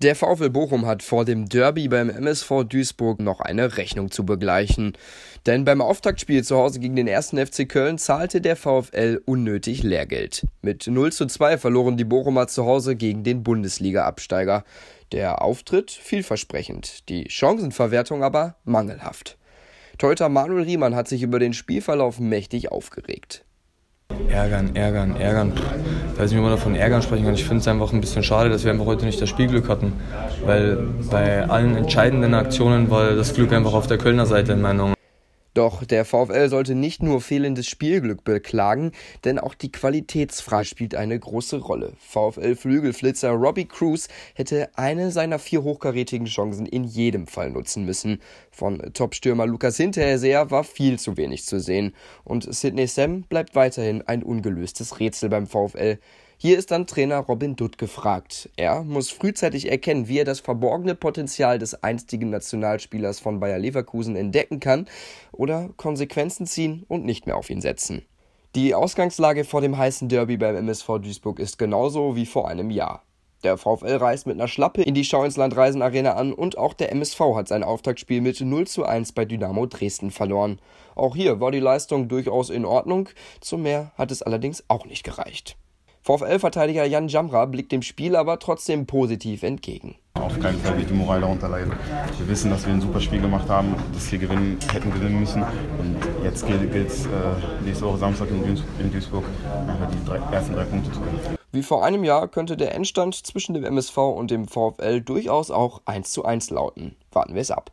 Der VfL Bochum hat vor dem Derby beim MSV Duisburg noch eine Rechnung zu begleichen. Denn beim Auftaktspiel zu Hause gegen den 1. FC Köln zahlte der VfL unnötig Lehrgeld. Mit 0 zu 2 verloren die Bochumer zu Hause gegen den Bundesliga-Absteiger. Der Auftritt vielversprechend, die Chancenverwertung aber mangelhaft. Teuter Manuel Riemann hat sich über den Spielverlauf mächtig aufgeregt. Ärgern, ärgern, ärgern. Ich weiß nicht, wie man davon ärgern sprechen kann. Ich finde es einfach ein bisschen schade, dass wir einfach heute nicht das Spielglück hatten. Weil bei allen entscheidenden Aktionen war das Glück einfach auf der Kölner Seite in meiner Meinung. Doch der VfL sollte nicht nur fehlendes Spielglück beklagen, denn auch die Qualitätsfrage spielt eine große Rolle. VfL-Flügelflitzer Robbie Cruz hätte eine seiner vier hochkarätigen Chancen in jedem Fall nutzen müssen. Von Topstürmer Lukas Hinterseher war viel zu wenig zu sehen. Und Sidney Sam bleibt weiterhin ein ungelöstes Rätsel beim VfL. Hier ist dann Trainer Robin Dutt gefragt. Er muss frühzeitig erkennen, wie er das verborgene Potenzial des einstigen Nationalspielers von Bayer Leverkusen entdecken kann oder Konsequenzen ziehen und nicht mehr auf ihn setzen. Die Ausgangslage vor dem heißen Derby beim MSV Duisburg ist genauso wie vor einem Jahr. Der VfL reist mit einer Schlappe in die Schauinsland Reisen Arena an und auch der MSV hat sein Auftaktspiel mit 0 zu 1 bei Dynamo Dresden verloren. Auch hier war die Leistung durchaus in Ordnung, zum mehr hat es allerdings auch nicht gereicht. VfL-Verteidiger Jan Jamra blickt dem Spiel aber trotzdem positiv entgegen. Auf keinen Fall wird die Moral darunter leiden. Wir wissen, dass wir ein super Spiel gemacht haben, das hier gewinnen, hätten gewinnen müssen. Und jetzt gilt es äh, nächste Woche Samstag in, Duis in Duisburg die drei, ersten drei Punkte zu gewinnen. Wie vor einem Jahr könnte der Endstand zwischen dem MSV und dem VfL durchaus auch 1 zu 1 lauten. Warten wir es ab.